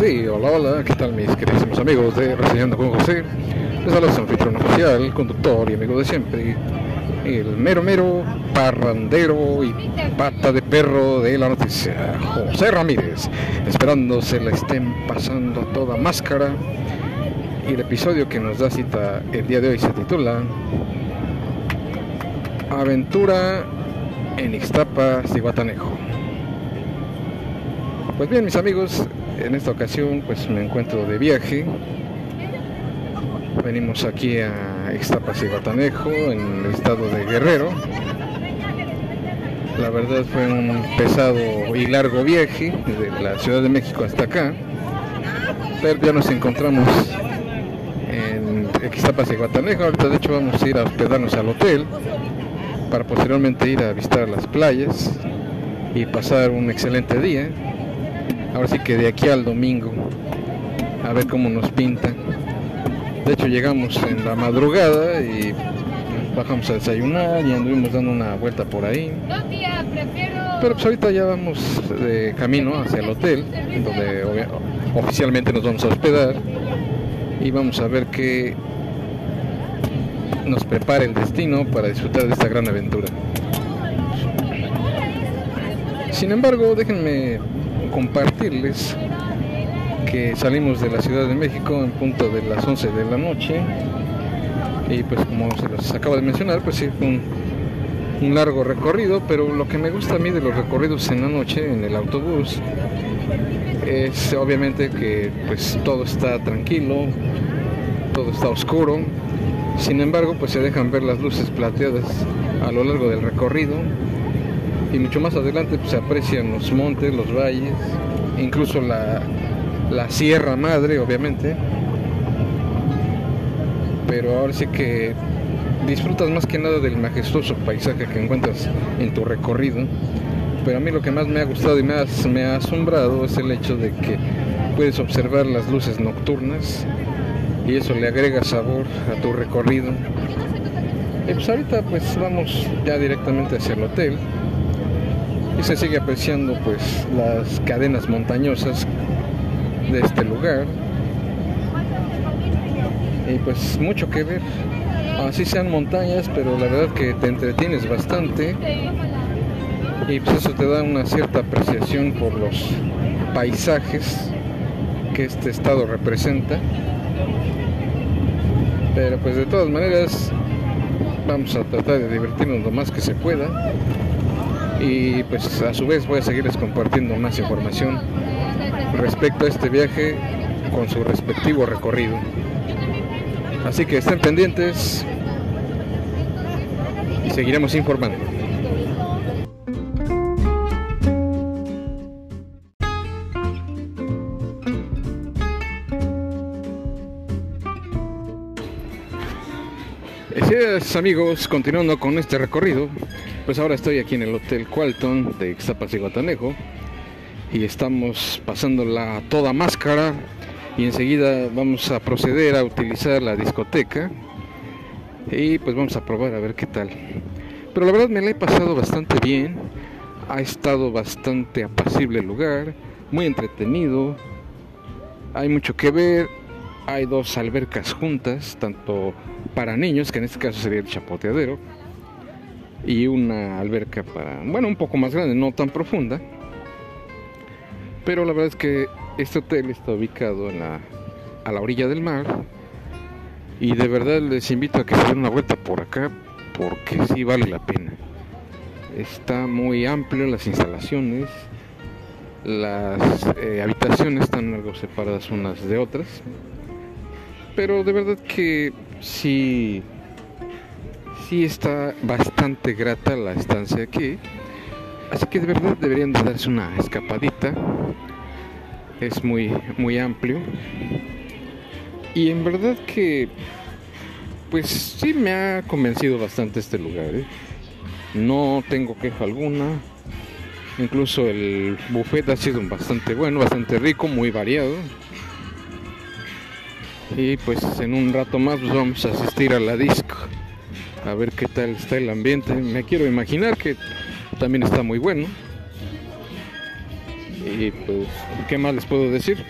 Sí, hola, hola, ¿qué tal mis queridísimos amigos de Reseñando con José? Les habla su anfitrión oficial, conductor y amigo de siempre, el mero mero parrandero y pata de perro de la noticia, José Ramírez, esperando se la estén pasando toda máscara. Y el episodio que nos da cita el día de hoy se titula Aventura en Ixtapa, Ciguatanejo. Pues bien, mis amigos, en esta ocasión pues me encuentro de viaje. Venimos aquí a Ixtapas y Batanejo, en el estado de Guerrero. La verdad fue un pesado y largo viaje de la Ciudad de México hasta acá. Pero ya nos encontramos en Ixtapas y Guatanejo. Ahorita de hecho vamos a ir a hospedarnos al hotel para posteriormente ir a visitar las playas y pasar un excelente día. Ahora sí que de aquí al domingo, a ver cómo nos pinta. De hecho llegamos en la madrugada y bajamos a desayunar y anduvimos dando una vuelta por ahí. Pero pues ahorita ya vamos de camino hacia el hotel, donde oficialmente nos vamos a hospedar y vamos a ver qué nos prepara el destino para disfrutar de esta gran aventura. Sin embargo, déjenme compartirles que salimos de la Ciudad de México en punto de las 11 de la noche. Y pues como se los acabo de mencionar, pues sí fue un, un largo recorrido, pero lo que me gusta a mí de los recorridos en la noche en el autobús es obviamente que pues todo está tranquilo, todo está oscuro, sin embargo pues se dejan ver las luces plateadas a lo largo del recorrido y mucho más adelante pues, se aprecian los montes, los valles, incluso la, la Sierra Madre, obviamente. Pero ahora sí que disfrutas más que nada del majestuoso paisaje que encuentras en tu recorrido. Pero a mí lo que más me ha gustado y ha, me ha asombrado es el hecho de que puedes observar las luces nocturnas y eso le agrega sabor a tu recorrido. Y pues ahorita pues vamos ya directamente hacia el hotel y se sigue apreciando pues las cadenas montañosas de este lugar. Y pues mucho que ver. Así sean montañas pero la verdad que te entretienes bastante. Y pues eso te da una cierta apreciación por los paisajes que este estado representa. Pero pues de todas maneras vamos a tratar de divertirnos lo más que se pueda y pues a su vez voy a seguirles compartiendo más información respecto a este viaje con su respectivo recorrido. Así que estén pendientes y seguiremos informando. Así es amigos, continuando con este recorrido, pues ahora estoy aquí en el Hotel Qualton de Ixtapas y Guatanejo y estamos pasándola toda máscara y enseguida vamos a proceder a utilizar la discoteca y pues vamos a probar a ver qué tal. Pero la verdad me la he pasado bastante bien, ha estado bastante apacible el lugar, muy entretenido, hay mucho que ver, hay dos albercas juntas, tanto para niños, que en este caso sería el chapoteadero, y una alberca para, bueno, un poco más grande, no tan profunda. Pero la verdad es que este hotel está ubicado a la orilla del mar y de verdad les invito a que se den una vuelta por acá porque sí vale la pena. Está muy amplio las instalaciones, las eh, habitaciones están algo separadas unas de otras, pero de verdad que sí sí está bastante grata la estancia aquí. Así que de verdad deberían de darse una escapadita. Es muy, muy amplio. Y en verdad que, pues sí me ha convencido bastante este lugar. ¿eh? No tengo queja alguna. Incluso el buffet ha sido bastante bueno, bastante rico, muy variado. Y pues en un rato más vamos a asistir a la disco a ver qué tal está el ambiente. Me quiero imaginar que también está muy bueno. Y pues, ¿qué más les puedo decir?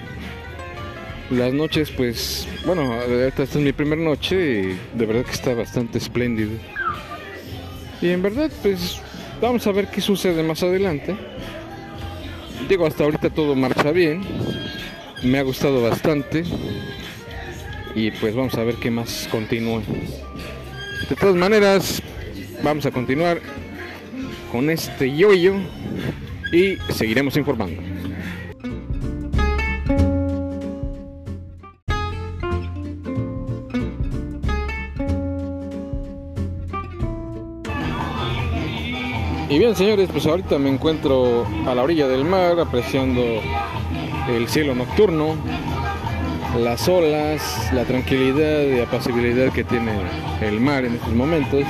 Las noches, pues, bueno, esta es mi primera noche y de verdad que está bastante espléndido. Y en verdad, pues, vamos a ver qué sucede más adelante. Digo, hasta ahorita todo marcha bien. Me ha gustado bastante. Y pues vamos a ver qué más continúa. De todas maneras, vamos a continuar con este yoyo y seguiremos informando. Y bien señores, pues ahorita me encuentro a la orilla del mar apreciando el cielo nocturno, las olas, la tranquilidad y apacibilidad que tiene el mar en estos momentos.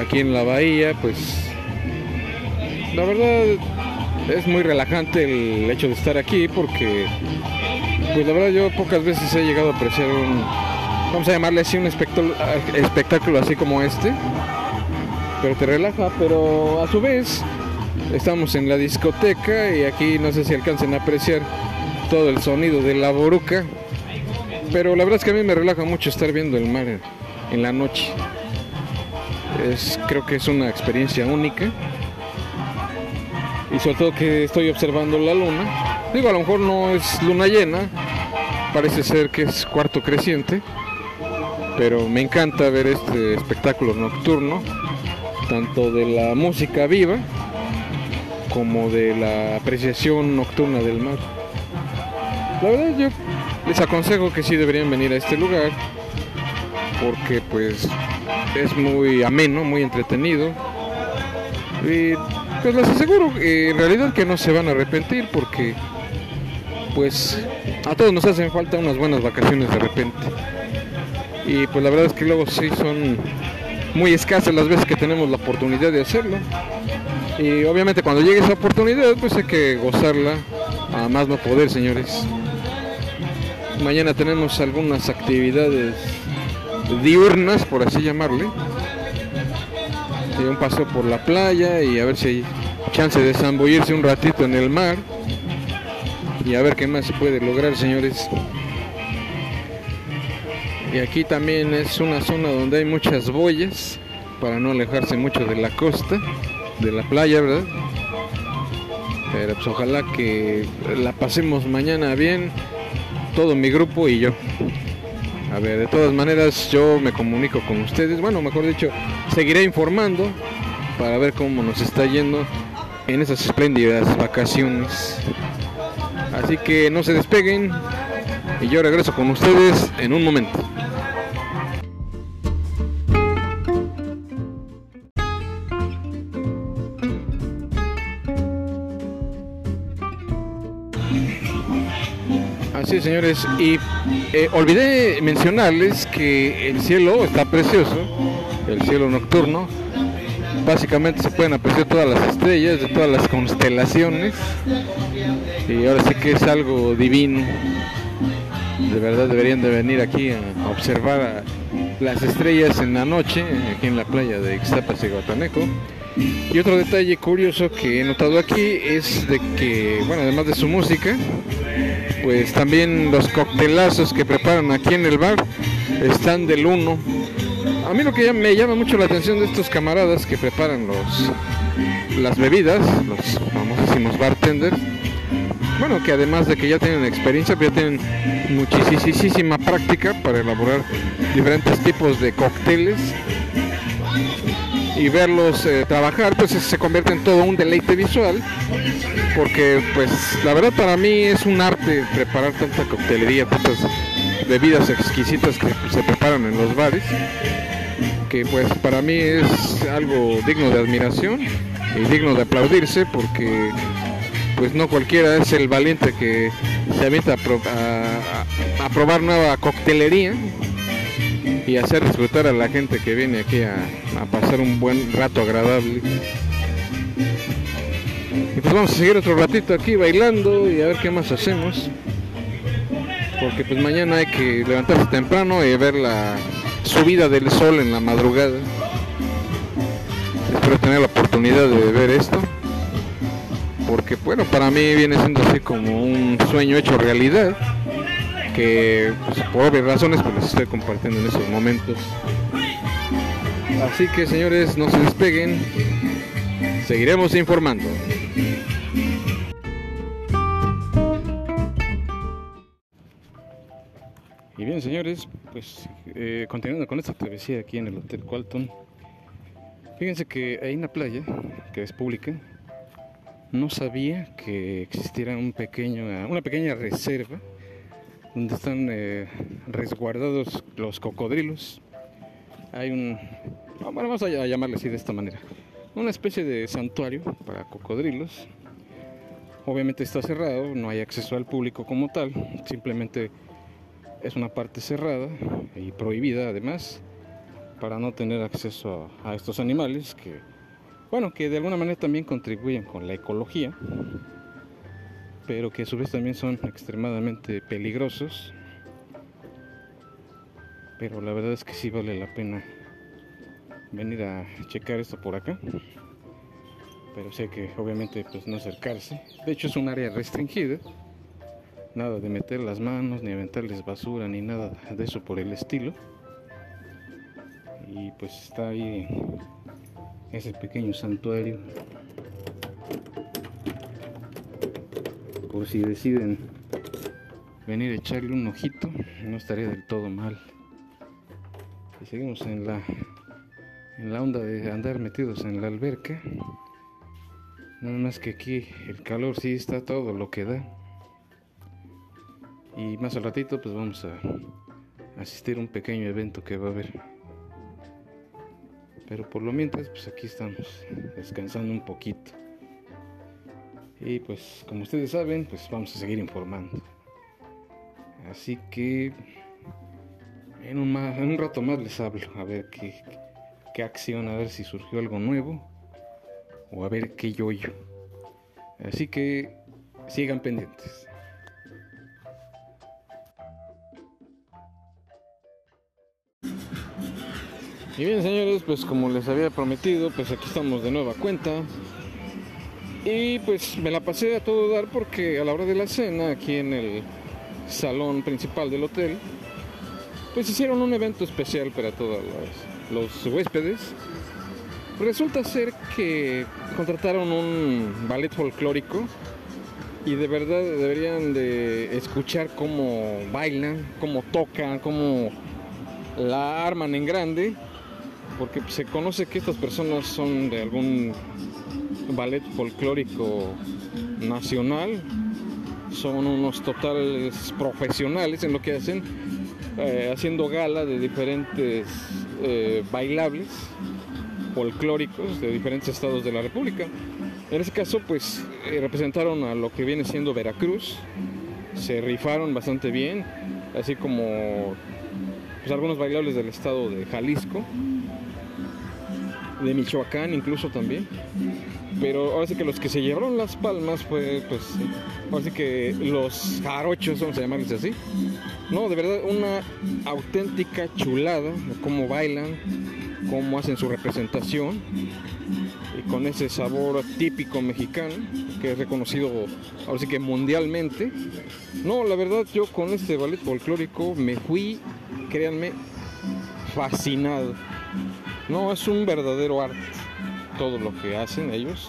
Aquí en la bahía, pues la verdad es muy relajante el hecho de estar aquí porque pues la verdad yo pocas veces he llegado a apreciar un, vamos a llamarle así un espectáculo, así como este pero te relaja, pero a su vez estamos en la discoteca y aquí no sé si alcancen a apreciar todo el sonido de la boruca, pero la verdad es que a mí me relaja mucho estar viendo el mar en, la noche. Es, creo que es una experiencia única y sobre todo que estoy observando la luna. Digo, a lo mejor no es luna llena, parece ser que es cuarto creciente, pero me encanta ver este espectáculo nocturno tanto de la música viva como de la apreciación nocturna del mar. La verdad yo les aconsejo que sí deberían venir a este lugar porque pues es muy ameno, muy entretenido y pues les aseguro en realidad que no se van a arrepentir porque pues a todos nos hacen falta unas buenas vacaciones de repente y pues la verdad es que luego sí son muy escasas las veces que tenemos la oportunidad de hacerlo. Y obviamente cuando llegue esa oportunidad, pues hay que gozarla a más no poder, señores. Mañana tenemos algunas actividades diurnas, por así llamarle. Un paso por la playa y a ver si hay chance de zambullirse un ratito en el mar. Y a ver qué más se puede lograr, señores. Y aquí también es una zona donde hay muchas boyas para no alejarse mucho de la costa, de la playa, ¿verdad? Pero pues ojalá que la pasemos mañana bien, todo mi grupo y yo. A ver, de todas maneras yo me comunico con ustedes, bueno, mejor dicho, seguiré informando para ver cómo nos está yendo en esas espléndidas vacaciones. Así que no se despeguen y yo regreso con ustedes en un momento. Así señores, y eh, olvidé mencionarles que el cielo está precioso, el cielo nocturno. Básicamente se pueden apreciar todas las estrellas de todas las constelaciones. Y ahora sí que es algo divino. De verdad deberían de venir aquí a observar las estrellas en la noche, aquí en la playa de Ixtapas y Guataneco. Y otro detalle curioso que he notado aquí es de que, bueno, además de su música, pues también los coctelazos que preparan aquí en el bar están del uno. A mí lo que me llama mucho la atención de estos camaradas que preparan los las bebidas, los famosísimos bartenders, bueno, que además de que ya tienen experiencia, pues ya tienen muchísima práctica para elaborar diferentes tipos de cócteles y verlos eh, trabajar, pues se convierte en todo un deleite visual, porque pues la verdad para mí es un arte preparar tanta coctelería, tantas bebidas exquisitas que se preparan en los bares, que pues para mí es algo digno de admiración y digno de aplaudirse, porque pues no cualquiera es el valiente que se avienta a, a probar nueva coctelería y hacer disfrutar a la gente que viene aquí a, pasar un buen rato agradable. Y pues vamos a seguir otro ratito aquí bailando y a ver qué más hacemos. Porque pues mañana hay que levantarse temprano y ver la subida del sol en la madrugada. Espero tener la oportunidad de ver esto. Porque bueno, para mí viene siendo así como un sueño hecho realidad que pues, por obvias razones pues les estoy compartiendo en estos momentos. Así que señores, no se despeguen, seguiremos informando. Y bien señores, pues eh, continuando con esta travesía aquí en el Hotel Qualton, fíjense que hay una playa que es pública, no sabía que existiera un pequeño, una pequeña reserva donde están eh, resguardados los cocodrilos. Hay un, bueno, vamos a llamarle así de esta manera, una especie de santuario para cocodrilos. Obviamente está cerrado, no hay acceso al público como tal, simplemente es una parte cerrada y prohibida además para no tener acceso a, estos animales que, bueno, que de alguna manera también contribuyen con la ecología pero que a su vez también son extremadamente peligrosos. Pero la verdad es que sí vale la pena venir a checar esto por acá. Pero sé que obviamente pues no acercarse. De hecho es un área restringida. Nada de meter las manos, ni aventarles basura, ni nada de eso por el estilo. Y pues está ahí ese pequeño santuario por si deciden venir a echarle un ojito, no estaría del todo mal. Y seguimos en la en la onda de andar metidos en la alberca. Nada más que aquí el calor sí está todo lo que da. Y más al ratito pues vamos a asistir a un pequeño evento que va a haber. Pero por lo mientras pues aquí estamos descansando un poquito. Y pues como ustedes saben, pues vamos a seguir informando. Así que en un, en un rato más les hablo, a ver qué, qué acción, a ver si surgió algo nuevo o a ver qué yo yo. Así que sigan pendientes. Y bien señores, pues como les había prometido, pues aquí estamos de nueva cuenta. Y pues me la pasé a todo dar porque a la hora de la cena, aquí en el salón principal del hotel, pues hicieron un evento especial para todos los, huéspedes. Resulta ser que contrataron un ballet folclórico y de verdad deberían de escuchar cómo bailan, cómo tocan, cómo la arman en grande, porque se conoce que estas personas son de algún ballet folclórico nacional. Son unos totales profesionales en lo que hacen, eh, haciendo gala de diferentes eh, bailables folclóricos de diferentes estados de la República. En este caso, pues eh, representaron a lo que viene siendo Veracruz, se rifaron bastante bien, así como pues, algunos bailables del estado de Jalisco, de Michoacán incluso también. Pero ahora sí que los que se llevaron las palmas fue, pues, ahora sí que los jarochos, vamos a llamarles así. No, de verdad, una auténtica chulada, cómo bailan, cómo hacen su representación y con ese sabor típico mexicano que es reconocido ahora sí que mundialmente. No, la verdad yo con este ballet folclórico me fui, créanme, fascinado. No, es un verdadero arte todo lo que hacen ellos,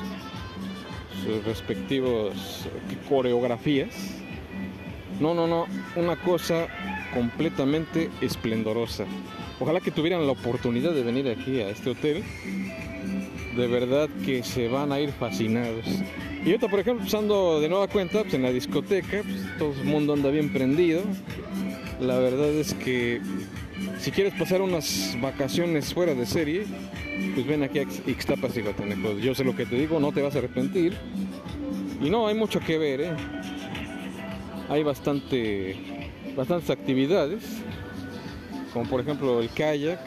sus respectivos coreografías. No, no, no, una cosa completamente esplendorosa. Ojalá que tuvieran la oportunidad de venir aquí a este hotel. De verdad que se van a ir fascinados. Y ahorita, por ejemplo, usando de nueva cuenta, pues en la discoteca, pues, todo el mundo anda bien prendido. La verdad es que si quieres pasar unas vacaciones fuera de serie, pues ven aquí a Ixtapas y Guatanejos. Yo sé lo que te digo, no te vas a arrepentir. Y no, hay mucho que ver, ¿eh? Hay bastante, bastantes actividades, como por ejemplo el kayak,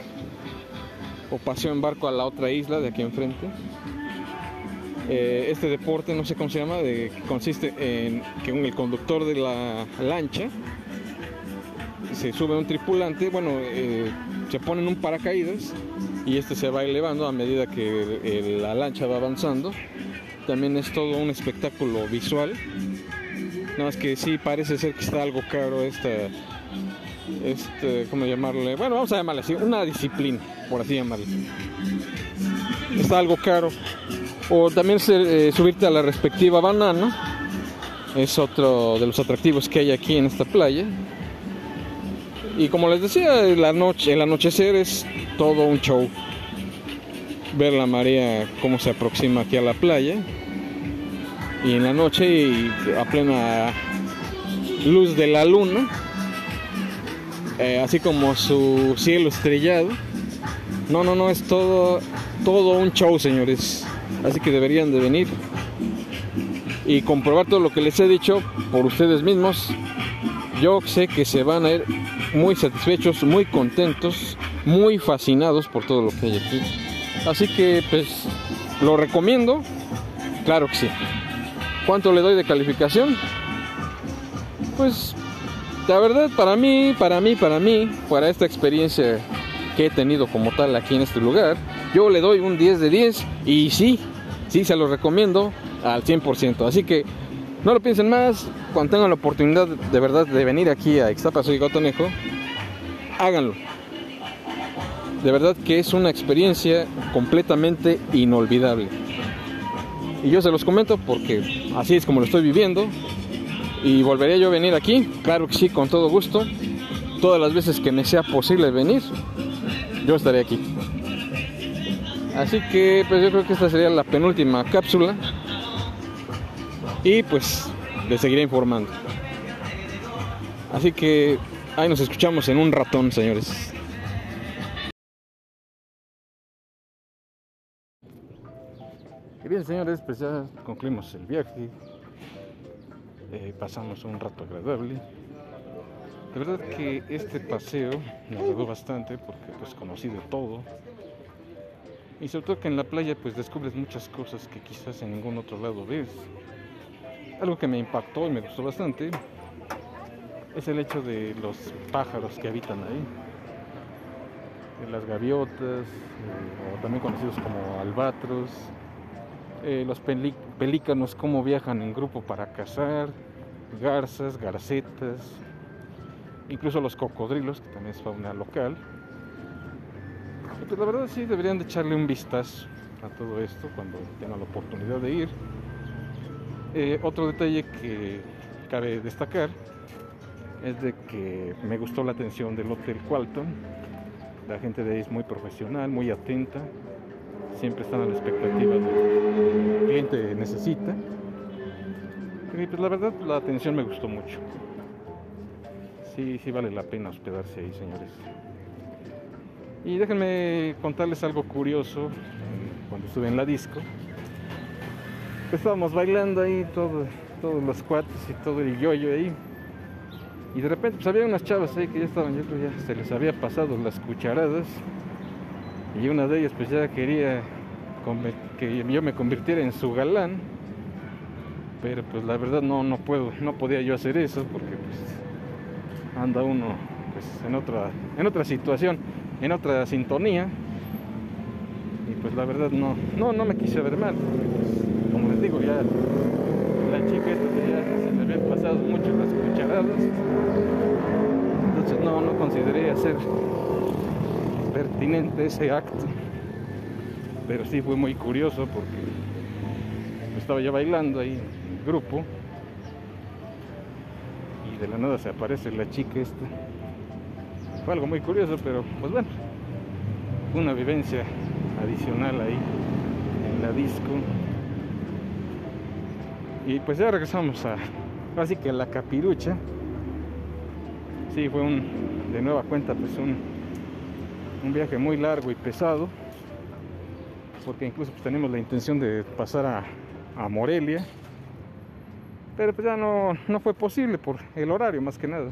o paseo en barco a la otra isla de aquí enfrente. Eh, este deporte, no sé cómo se llama, consiste en que el conductor de la lancha se sube un tripulante, bueno, eh, se pone en un paracaídas y este se va elevando a medida que la lancha va avanzando. También es todo un espectáculo visual No, es que sí parece ser que está algo caro esta, este, ¿cómo llamarle? Bueno, vamos a llamarle así, una disciplina, por así llamarle. Está algo caro. O también eh, subirte a la respectiva banana. Es otro de los atractivos que hay aquí en esta playa. Y como les decía, la noche, el anochecer es todo un show. Ver la marea cómo se aproxima aquí a la playa. Y en la noche y a plena luz de la luna, eh, así como su cielo estrellado. No, no, no, es todo, todo un show, señores. Así que deberían de venir y comprobar todo lo que les he dicho por ustedes mismos. Yo sé que se van a ir muy satisfechos, muy contentos, muy fascinados por todo lo que hay aquí. Así que pues lo recomiendo, claro que sí. ¿Cuánto le doy de calificación? Pues la verdad para mí, para mí, para mí, para esta experiencia que he tenido como tal aquí en este lugar, yo le doy un 10 de 10 y sí, sí se lo recomiendo al 100%. Así que no lo piensen más, cuando tengan la oportunidad de verdad de venir aquí a Ixtapas y Gotonejo, háganlo. De verdad que es una experiencia completamente inolvidable. Y yo se los comento porque así es como lo estoy viviendo. Y volveré yo a venir aquí, claro que sí, con todo gusto. Todas las veces que me sea posible venir, yo estaré aquí. Así que pues yo creo que esta sería la penúltima cápsula y pues les seguiré informando. Así que ahí nos escuchamos en un ratón, señores. Y bien, señores, pues ya concluimos el viaje. Eh, pasamos un rato agradable. De verdad que este paseo me agradó bastante porque pues conocí de todo. Y sobre todo que en la playa pues descubres muchas cosas que quizás en ningún otro lado ves. Algo que me impactó y me gustó bastante es el hecho de los pájaros que habitan ahí. Las gaviotas, eh, o también conocidos como albatros, eh, los pelícanos, cómo viajan en grupo para cazar, garzas, garcetas, incluso los cocodrilos, que también es fauna local. Pues la verdad sí deberían de echarle un vistazo a todo esto cuando tengan la oportunidad de ir. Eh, otro detalle que cabe destacar es de que me gustó la atención del Hotel Qualton. La gente de ahí es muy profesional, muy atenta. Siempre están a la expectativa de lo que el cliente necesita. Y pues la verdad la atención me gustó mucho. Sí, sí vale la pena hospedarse ahí, señores. Y déjenme contarles algo curioso cuando estuve en la disco estábamos bailando ahí todo, todos los cuates y todo el yoyo ahí. Y de repente pues había unas chavas ahí que ya estaban, yo creo ya se les había pasado las cucharadas. Y una de ellas pues ya quería que yo me convirtiera en su galán. Pero pues la verdad no, no puedo, no podía yo hacer eso porque pues anda uno pues en otra, en otra situación, en otra sintonía. Y pues la verdad no, no, no me quise ver mal como les digo, ya la chica esta ya se le habían pasado mucho las cucharadas. Entonces no, no consideré hacer pertinente ese acto. Pero sí fue muy curioso porque estaba ya bailando ahí en grupo y de la nada se aparece la chica esta. Fue algo muy curioso, pero pues bueno, una vivencia adicional ahí en la disco. Y pues ya regresamos a, así que la capirucha. Sí, fue un, de nueva cuenta, pues un, un viaje muy largo y pesado. Porque incluso pues, tenemos la intención de pasar a, a Morelia. Pero pues ya no, no fue posible por el horario más que nada.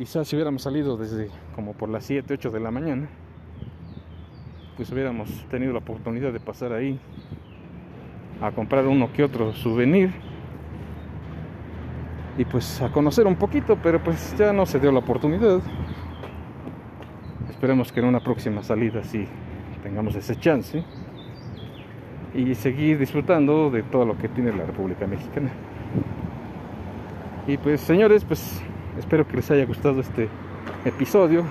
Quizás si hubiéramos salido desde como por las 7, 8 de la mañana, pues hubiéramos tenido la oportunidad de pasar ahí a comprar uno que otro souvenir y pues a conocer un poquito, pero pues ya no se dio la oportunidad. Esperemos que en una próxima salida sí tengamos ese chance y seguir disfrutando de todo lo que tiene la República Mexicana. Y pues señores, pues espero que les haya gustado este episodio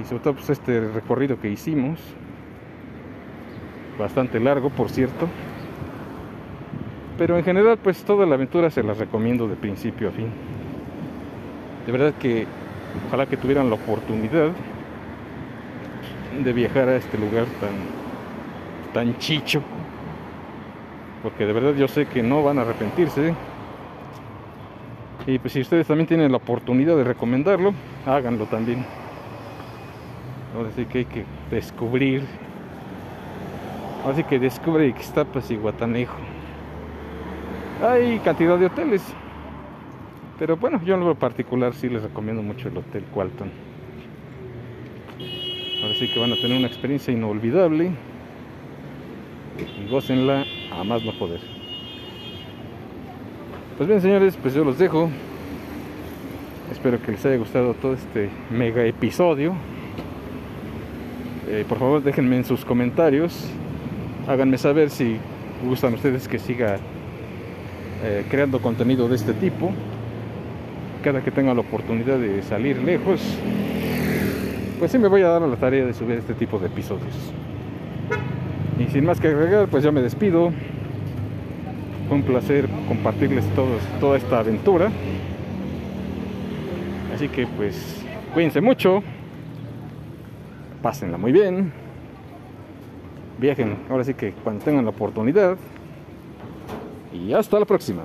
y sobre todo pues este recorrido que hicimos. Bastante largo, por cierto. Pero en general pues toda la aventura se las recomiendo de principio a fin. De verdad que ojalá que tuvieran la oportunidad de viajar a este lugar tan tan chicho porque de verdad yo sé que no van a arrepentirse y pues si ustedes también tienen la oportunidad de recomendarlo háganlo también. Ahora sí que hay que descubrir. Ahora sí que descubre Ixtapas y Guatanejo. Hay cantidad de hoteles. Pero bueno yo en lo particular sí les recomiendo mucho el hotel Qualton ahora sí que van a tener una experiencia inolvidable. Y gócenla a más no poder. Pues bien señores, pues yo los dejo. Espero que les haya gustado todo este mega episodio. Eh, por favor déjenme en sus comentarios. Háganme saber si gustan ustedes que siga eh, creando contenido de este tipo. Cada que tenga la oportunidad de salir lejos, pues sí me voy a dar a la tarea de subir este tipo de episodios. Y sin más que agregar, pues ya me despido. Fue un placer compartirles toda esta aventura. Así que pues cuídense mucho. Pásenla muy bien. Viajen, ahora sí que cuando tengan la oportunidad. Y hasta la próxima.